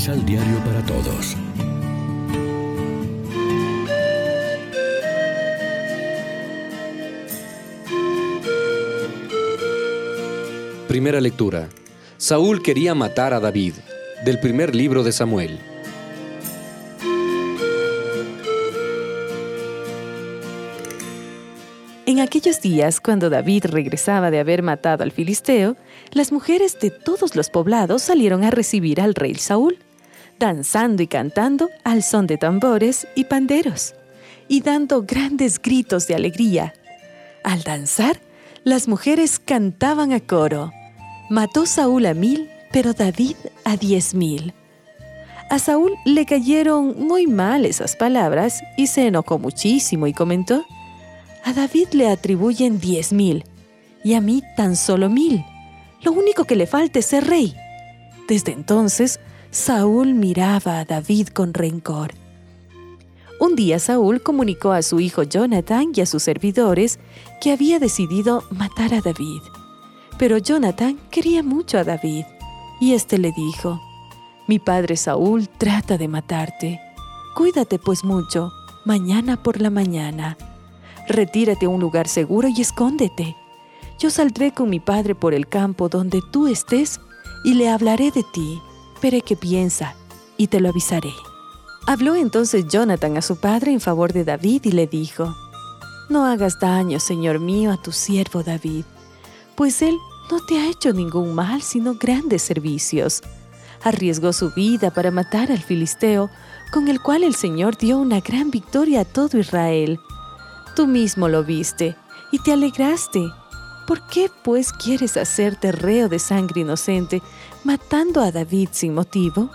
Misal Diario para Todos. Primera lectura. Saúl quería matar a David, del primer libro de Samuel. En aquellos días, cuando David regresaba de haber matado al filisteo, las mujeres de todos los poblados salieron a recibir al rey Saúl, danzando y cantando al son de tambores y panderos, y dando grandes gritos de alegría. Al danzar, las mujeres cantaban a coro. Mató Saúl a mil, pero David a diez mil. A Saúl le cayeron muy mal esas palabras y se enojó muchísimo y comentó, a David le atribuyen diez mil y a mí tan solo mil. Lo único que le falta es ser rey. Desde entonces, Saúl miraba a David con rencor. Un día Saúl comunicó a su hijo Jonathan y a sus servidores que había decidido matar a David. Pero Jonathan quería mucho a David, y éste le dijo, Mi padre Saúl trata de matarte. Cuídate pues mucho, mañana por la mañana retírate a un lugar seguro y escóndete. Yo saldré con mi padre por el campo donde tú estés y le hablaré de ti. Veré qué piensa y te lo avisaré. Habló entonces Jonathan a su padre en favor de David y le dijo, No hagas daño, Señor mío, a tu siervo David, pues él no te ha hecho ningún mal, sino grandes servicios. Arriesgó su vida para matar al filisteo, con el cual el Señor dio una gran victoria a todo Israel. Tú mismo lo viste y te alegraste. ¿Por qué pues quieres hacerte reo de sangre inocente, matando a David sin motivo?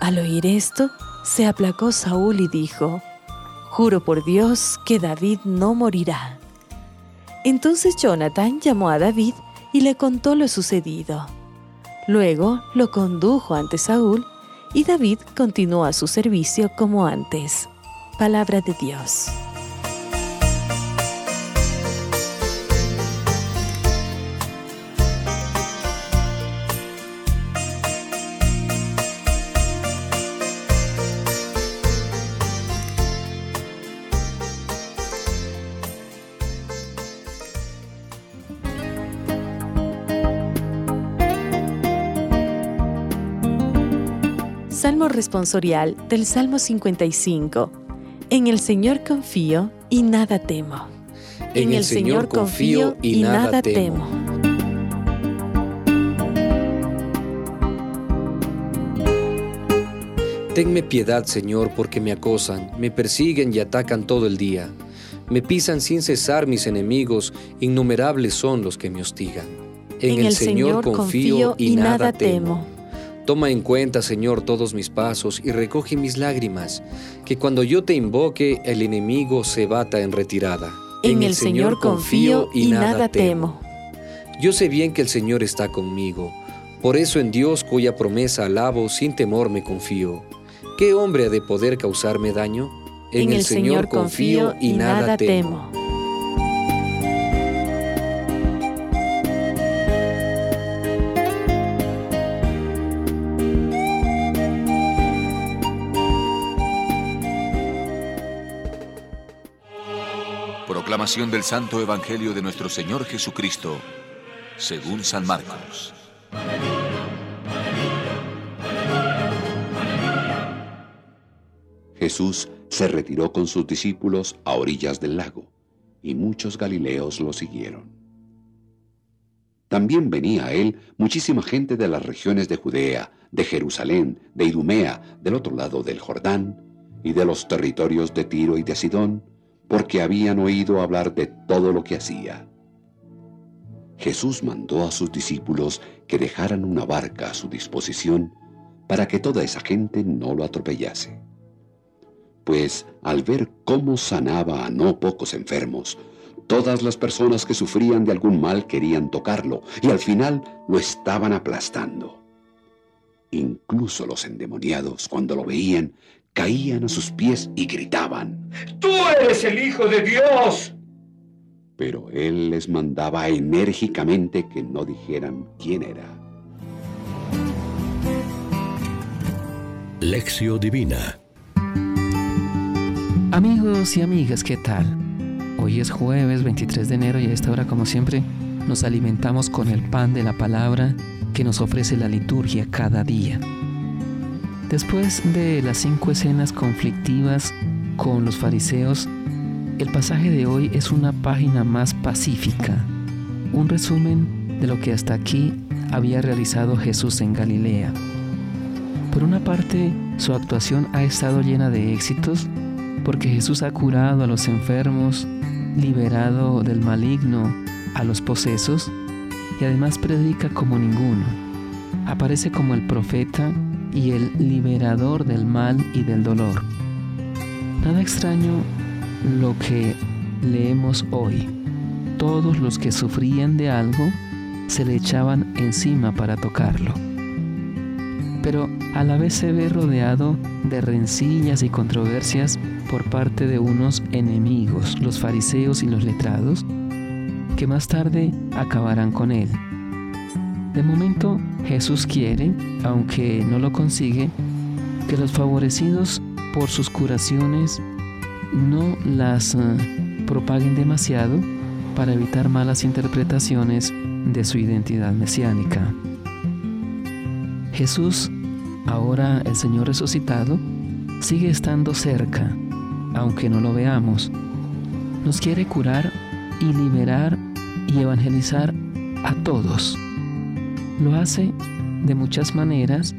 Al oír esto, se aplacó Saúl y dijo, Juro por Dios que David no morirá. Entonces Jonathan llamó a David y le contó lo sucedido. Luego lo condujo ante Saúl y David continuó a su servicio como antes. Palabra de Dios. Salmo responsorial del Salmo 55. En el Señor confío y nada temo. En, el, Señor confío y nada temo. Tenme piedad, Señor, porque me acosan, me persiguen y atacan todo el día. Me pisan sin cesar mis enemigos, innumerables son los que me hostigan. En, el, Señor confío y nada temo. Toma en cuenta, Señor, todos mis pasos y recoge mis lágrimas, que cuando yo te invoque el enemigo se bata en retirada. En, el, Señor confío y nada temo. Yo sé bien que el Señor está conmigo, por eso en Dios cuya promesa alabo sin temor me confío. ¿Qué hombre ha de poder causarme daño? En, el, Señor confío y nada temo. Del Santo Evangelio de nuestro Señor Jesucristo, según San Marcos. Jesús se retiró con sus discípulos a orillas del lago, y muchos galileos lo siguieron. También venía a él muchísima gente de las regiones de Judea, de Jerusalén, de Idumea, del otro lado del Jordán, y de los territorios de Tiro y de Sidón, porque habían oído hablar de todo lo que hacía. Jesús mandó a sus discípulos que dejaran una barca a su disposición para que toda esa gente no lo atropellase. Pues al ver cómo sanaba a no pocos enfermos, todas las personas que sufrían de algún mal querían tocarlo y al final lo estaban aplastando. Incluso los endemoniados, cuando lo veían, caían a sus pies y gritaban, ¡Tú eres el Hijo de Dios! Pero él les mandaba enérgicamente que no dijeran quién era. Lección Divina Amigos y amigas, ¿qué tal? Hoy es jueves 23 de enero y a esta hora, como siempre, nos alimentamos con el pan de la palabra que nos ofrece la liturgia cada día. Después de las cinco escenas conflictivas con los fariseos, el pasaje de hoy es una página más pacífica, un resumen de lo que hasta aquí había realizado Jesús en Galilea. Por una parte, su actuación ha estado llena de éxitos porque Jesús ha curado a los enfermos, liberado del maligno a los posesos y además predica como ninguno. Aparece como el profeta y el liberador del mal y del dolor. Nada extraño lo que leemos hoy. Todos los que sufrían de algo se le echaban encima para tocarlo. Pero a la vez se ve rodeado de rencillas y controversias por parte de unos enemigos, los fariseos y los letrados, que más tarde acabarán con él. De momento, Jesús quiere, aunque no lo consigue, que los favorecidos por sus curaciones no las eh, propaguen demasiado para evitar malas interpretaciones de su identidad mesiánica. Jesús, ahora el Señor resucitado, sigue estando cerca, aunque no lo veamos. Nos quiere curar y liberar y evangelizar a todos. Lo hace de muchas maneras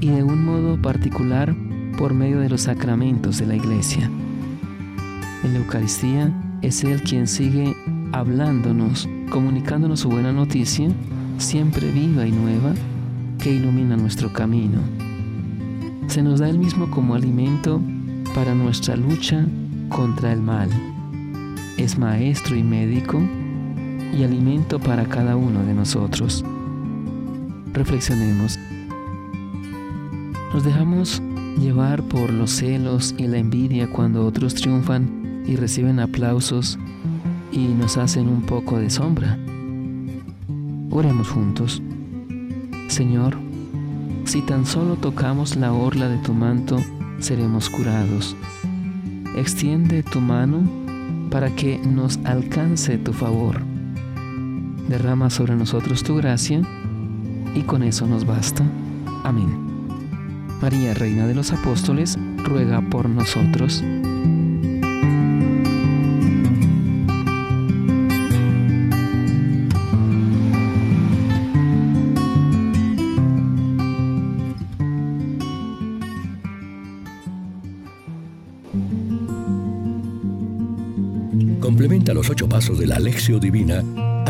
y de un modo particular por medio de los sacramentos de la iglesia. En la Eucaristía es Él quien sigue hablándonos, comunicándonos su buena noticia, siempre viva y nueva, que ilumina nuestro camino. Se nos da el mismo como alimento para nuestra lucha contra el mal. Es maestro y médico y alimento para cada uno de nosotros. Reflexionemos. Nos dejamos llevar por los celos y la envidia cuando otros triunfan y reciben aplausos y nos hacen un poco de sombra. Oremos juntos. Señor, si tan solo tocamos la orla de tu manto, seremos curados. Extiende tu mano para que nos alcance tu favor. Derrama sobre nosotros tu gracia y con eso nos basta. Amén. María, Reina de los Apóstoles, ruega por nosotros. Complementa los ocho pasos de la Alexio Divina